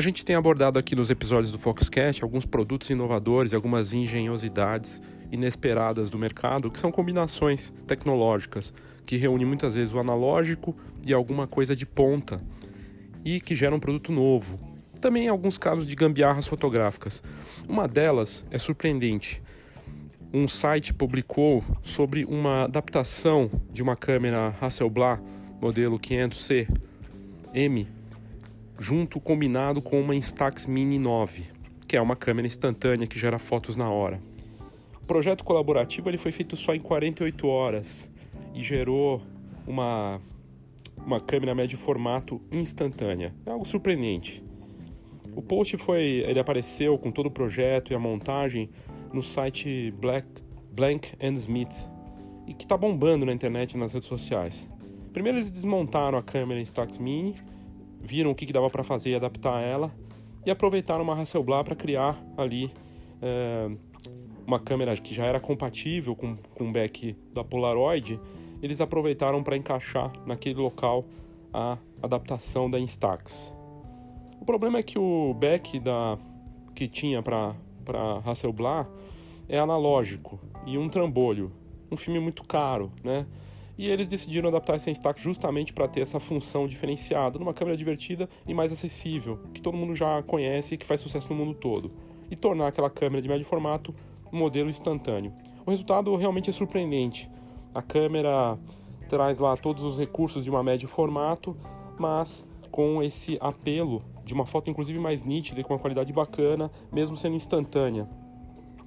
A gente tem abordado aqui nos episódios do Foxcast alguns produtos inovadores algumas engenhosidades inesperadas do mercado, que são combinações tecnológicas que reúnem muitas vezes o analógico e alguma coisa de ponta e que geram um produto novo. Também alguns casos de gambiarras fotográficas. Uma delas é surpreendente. Um site publicou sobre uma adaptação de uma câmera Hasselblad modelo 500C M junto combinado com uma Instax Mini 9, que é uma câmera instantânea que gera fotos na hora. O projeto colaborativo ele foi feito só em 48 horas e gerou uma, uma câmera médio formato instantânea. É algo surpreendente. O post foi, ele apareceu com todo o projeto e a montagem no site Black, Blank and Smith e que está bombando na internet e nas redes sociais. Primeiro eles desmontaram a câmera Instax Mini viram o que, que dava para fazer e adaptar ela e aproveitaram uma Hasselblad para criar ali é, uma câmera que já era compatível com, com o back da Polaroid. Eles aproveitaram para encaixar naquele local a adaptação da Instax. O problema é que o back da, que tinha para Hasselblad é analógico e um trambolho, um filme muito caro, né? E eles decidiram adaptar esse Instax justamente para ter essa função diferenciada numa câmera divertida e mais acessível, que todo mundo já conhece e que faz sucesso no mundo todo, e tornar aquela câmera de médio formato um modelo instantâneo. O resultado realmente é surpreendente. A câmera traz lá todos os recursos de uma médio formato, mas com esse apelo de uma foto inclusive mais nítida e com uma qualidade bacana, mesmo sendo instantânea.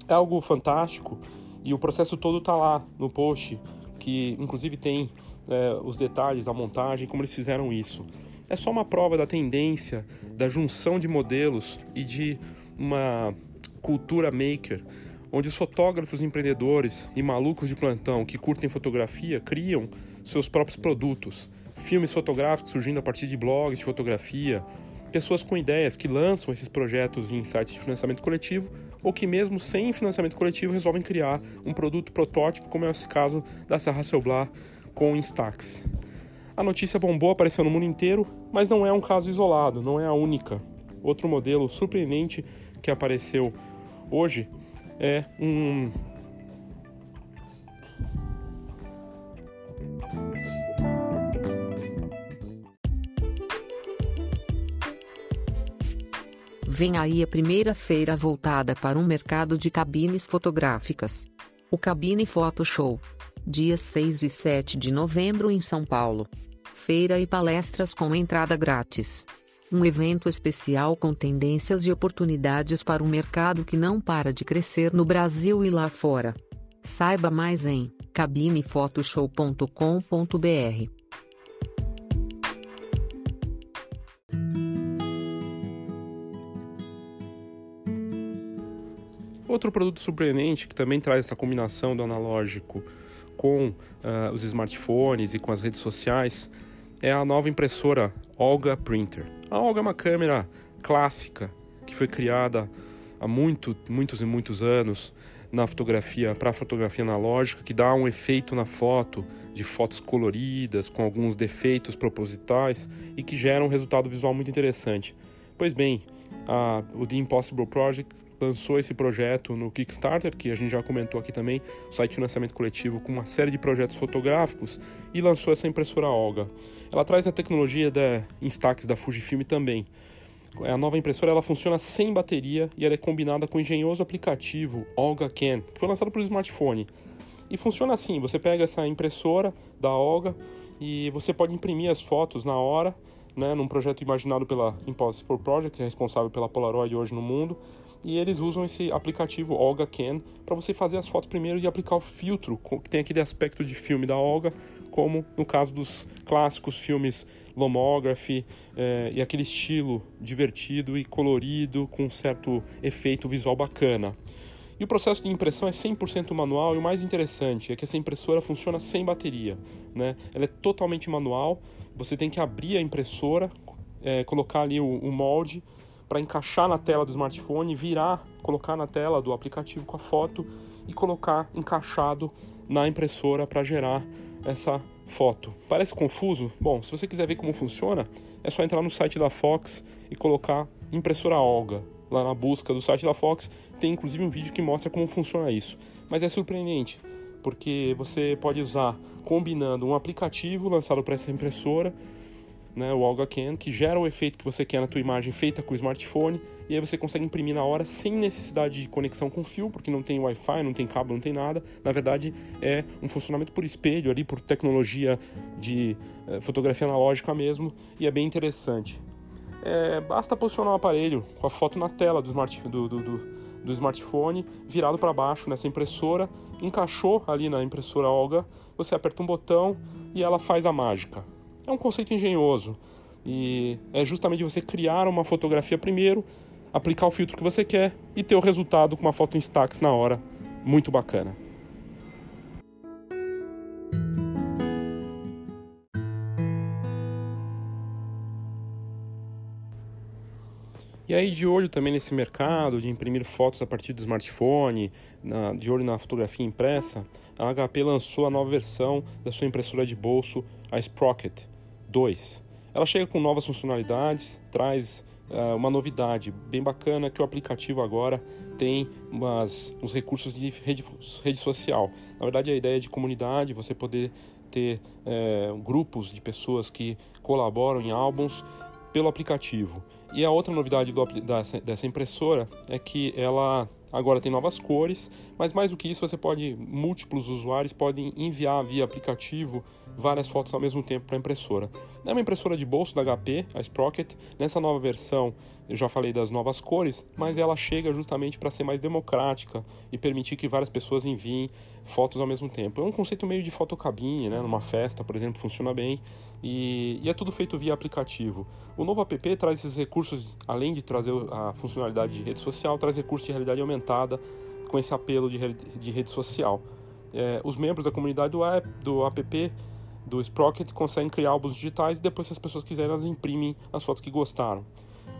É algo fantástico e o processo todo está lá no post que inclusive tem é, os detalhes da montagem, como eles fizeram isso. É só uma prova da tendência, da junção de modelos e de uma cultura maker, onde os fotógrafos empreendedores e malucos de plantão que curtem fotografia criam seus próprios produtos. Filmes fotográficos surgindo a partir de blogs de fotografia, pessoas com ideias que lançam esses projetos em sites de financiamento coletivo ou que mesmo sem financiamento coletivo resolvem criar um produto protótipo, como é esse caso da Serra Hasselblad com Instax. A notícia bombou, apareceu no mundo inteiro, mas não é um caso isolado, não é a única. Outro modelo surpreendente que apareceu hoje é um Vem aí a primeira feira voltada para um mercado de cabines fotográficas. O Cabine Photo Show. Dias 6 e 7 de novembro em São Paulo. Feira e palestras com entrada grátis. Um evento especial com tendências e oportunidades para um mercado que não para de crescer no Brasil e lá fora. Saiba mais em cabinefotoshow.com.br. Outro produto surpreendente que também traz essa combinação do analógico com uh, os smartphones e com as redes sociais é a nova impressora Olga Printer. A Olga é uma câmera clássica que foi criada há muito, muitos e muitos anos na fotografia para fotografia analógica que dá um efeito na foto de fotos coloridas com alguns defeitos propositais e que gera um resultado visual muito interessante. Pois bem, a, o The Impossible Project lançou esse projeto no Kickstarter, que a gente já comentou aqui também, site de financiamento coletivo com uma série de projetos fotográficos, e lançou essa impressora Olga. Ela traz a tecnologia da Instax da Fujifilm também. A nova impressora ela funciona sem bateria e ela é combinada com o engenhoso aplicativo Olga Can, que foi lançado para o smartphone. E funciona assim: você pega essa impressora da Olga e você pode imprimir as fotos na hora, né, num projeto imaginado pela Impossible Project, que é responsável pela Polaroid hoje no mundo e eles usam esse aplicativo Olga Can para você fazer as fotos primeiro e aplicar o filtro, que tem aquele aspecto de filme da Olga, como no caso dos clássicos filmes Lomography é, e aquele estilo divertido e colorido com um certo efeito visual bacana. E o processo de impressão é 100% manual e o mais interessante é que essa impressora funciona sem bateria. Né? Ela é totalmente manual, você tem que abrir a impressora, é, colocar ali o, o molde para encaixar na tela do smartphone, virar, colocar na tela do aplicativo com a foto e colocar encaixado na impressora para gerar essa foto. Parece confuso? Bom, se você quiser ver como funciona, é só entrar no site da Fox e colocar impressora Olga. Lá na busca do site da Fox tem inclusive um vídeo que mostra como funciona isso. Mas é surpreendente, porque você pode usar combinando um aplicativo lançado para essa impressora né, o Olga Can, que gera o efeito que você quer na tua imagem feita com o smartphone, e aí você consegue imprimir na hora sem necessidade de conexão com fio, porque não tem Wi-Fi, não tem cabo, não tem nada. Na verdade, é um funcionamento por espelho ali, por tecnologia de eh, fotografia analógica mesmo, e é bem interessante. É, basta posicionar o aparelho com a foto na tela do, smart, do, do, do, do smartphone, virado para baixo nessa impressora, encaixou ali na impressora Olga, você aperta um botão e ela faz a mágica. É um conceito engenhoso e é justamente você criar uma fotografia primeiro, aplicar o filtro que você quer e ter o resultado com uma foto em Instax na hora. Muito bacana. E aí, de olho também nesse mercado de imprimir fotos a partir do smartphone, de olho na fotografia impressa, a HP lançou a nova versão da sua impressora de bolso, a Sprocket. 2. Ela chega com novas funcionalidades, traz uh, uma novidade bem bacana que o aplicativo agora tem umas, uns recursos de rede, rede social. Na verdade, a ideia é de comunidade, você poder ter uh, grupos de pessoas que colaboram em álbuns pelo aplicativo. E a outra novidade do, dessa impressora é que ela agora tem novas cores, mas mais do que isso, você pode múltiplos usuários podem enviar via aplicativo várias fotos ao mesmo tempo para a impressora. É uma impressora de bolso da HP, a Sprocket. Nessa nova versão, eu já falei das novas cores, mas ela chega justamente para ser mais democrática e permitir que várias pessoas enviem fotos ao mesmo tempo. É um conceito meio de fotocabine, né? Numa festa, por exemplo, funciona bem e, e é tudo feito via aplicativo. O novo app traz esses recursos, além de trazer a funcionalidade de rede social, traz recursos de realidade aumentada com esse apelo de, rede, de rede social. É, os membros da comunidade do, app, do app do Sprocket conseguem criar álbuns digitais e depois, se as pessoas quiserem, elas imprimem as fotos que gostaram.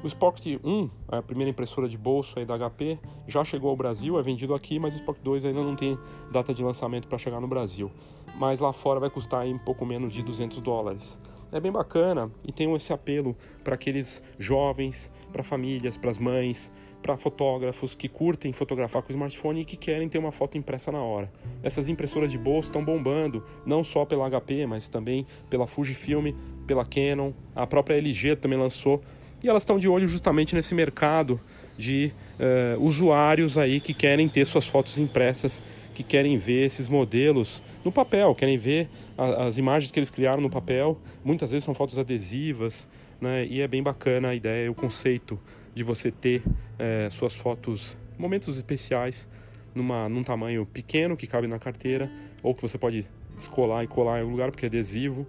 O Sprocket 1, a primeira impressora de bolso aí da HP, já chegou ao Brasil, é vendido aqui, mas o Sprocket 2 ainda não tem data de lançamento para chegar no Brasil. Mas lá fora vai custar aí um pouco menos de 200 dólares. É bem bacana e tem esse apelo para aqueles jovens, para famílias, para as mães, para fotógrafos que curtem fotografar com o smartphone e que querem ter uma foto impressa na hora. Essas impressoras de bolso estão bombando, não só pela HP, mas também pela Fujifilm, pela Canon, a própria LG também lançou. E elas estão de olho justamente nesse mercado de uh, usuários aí que querem ter suas fotos impressas, que querem ver esses modelos no papel, querem ver a, as imagens que eles criaram no papel. Muitas vezes são fotos adesivas, né? E é bem bacana a ideia, o conceito de você ter é, suas fotos, momentos especiais, numa, num tamanho pequeno que cabe na carteira, ou que você pode descolar e colar em algum lugar porque é adesivo,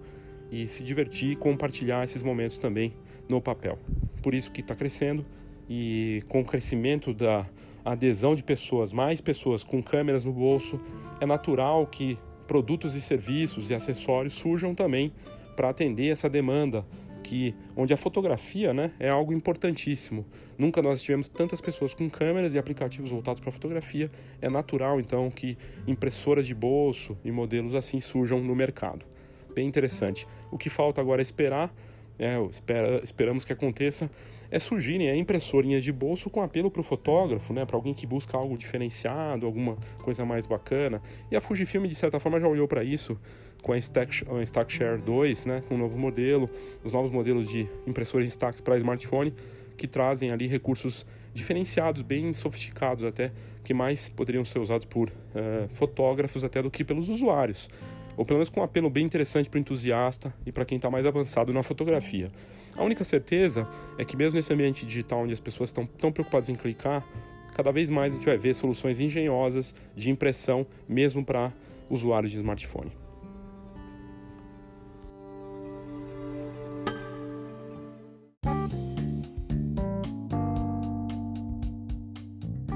e se divertir e compartilhar esses momentos também no papel. Por isso que está crescendo e com o crescimento da adesão de pessoas, mais pessoas com câmeras no bolso, é natural que produtos e serviços e acessórios surjam também para atender essa demanda que onde a fotografia né, é algo importantíssimo. Nunca nós tivemos tantas pessoas com câmeras e aplicativos voltados para fotografia. É natural, então, que impressoras de bolso e modelos assim surjam no mercado. Bem interessante. O que falta agora é esperar, é, espera, esperamos que aconteça, é surgirem é, impressorinhas de bolso com apelo para o fotógrafo, né, para alguém que busca algo diferenciado, alguma coisa mais bacana. E a Fujifilm, de certa forma, já olhou para isso com a, Stack, a StackShare 2, né, com um novo modelo, os novos modelos de impressores Stacks para smartphone, que trazem ali recursos diferenciados, bem sofisticados até, que mais poderiam ser usados por uh, fotógrafos até do que pelos usuários ou pelo menos com um apelo bem interessante para o entusiasta e para quem está mais avançado na fotografia. A única certeza é que, mesmo nesse ambiente digital onde as pessoas estão tão preocupadas em clicar, cada vez mais a gente vai ver soluções engenhosas de impressão, mesmo para usuários de smartphone.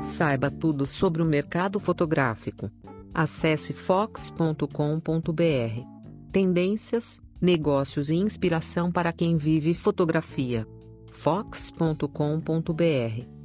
Saiba tudo sobre o mercado fotográfico. Acesse fox.com.br. Tendências, negócios e inspiração para quem vive fotografia. fox.com.br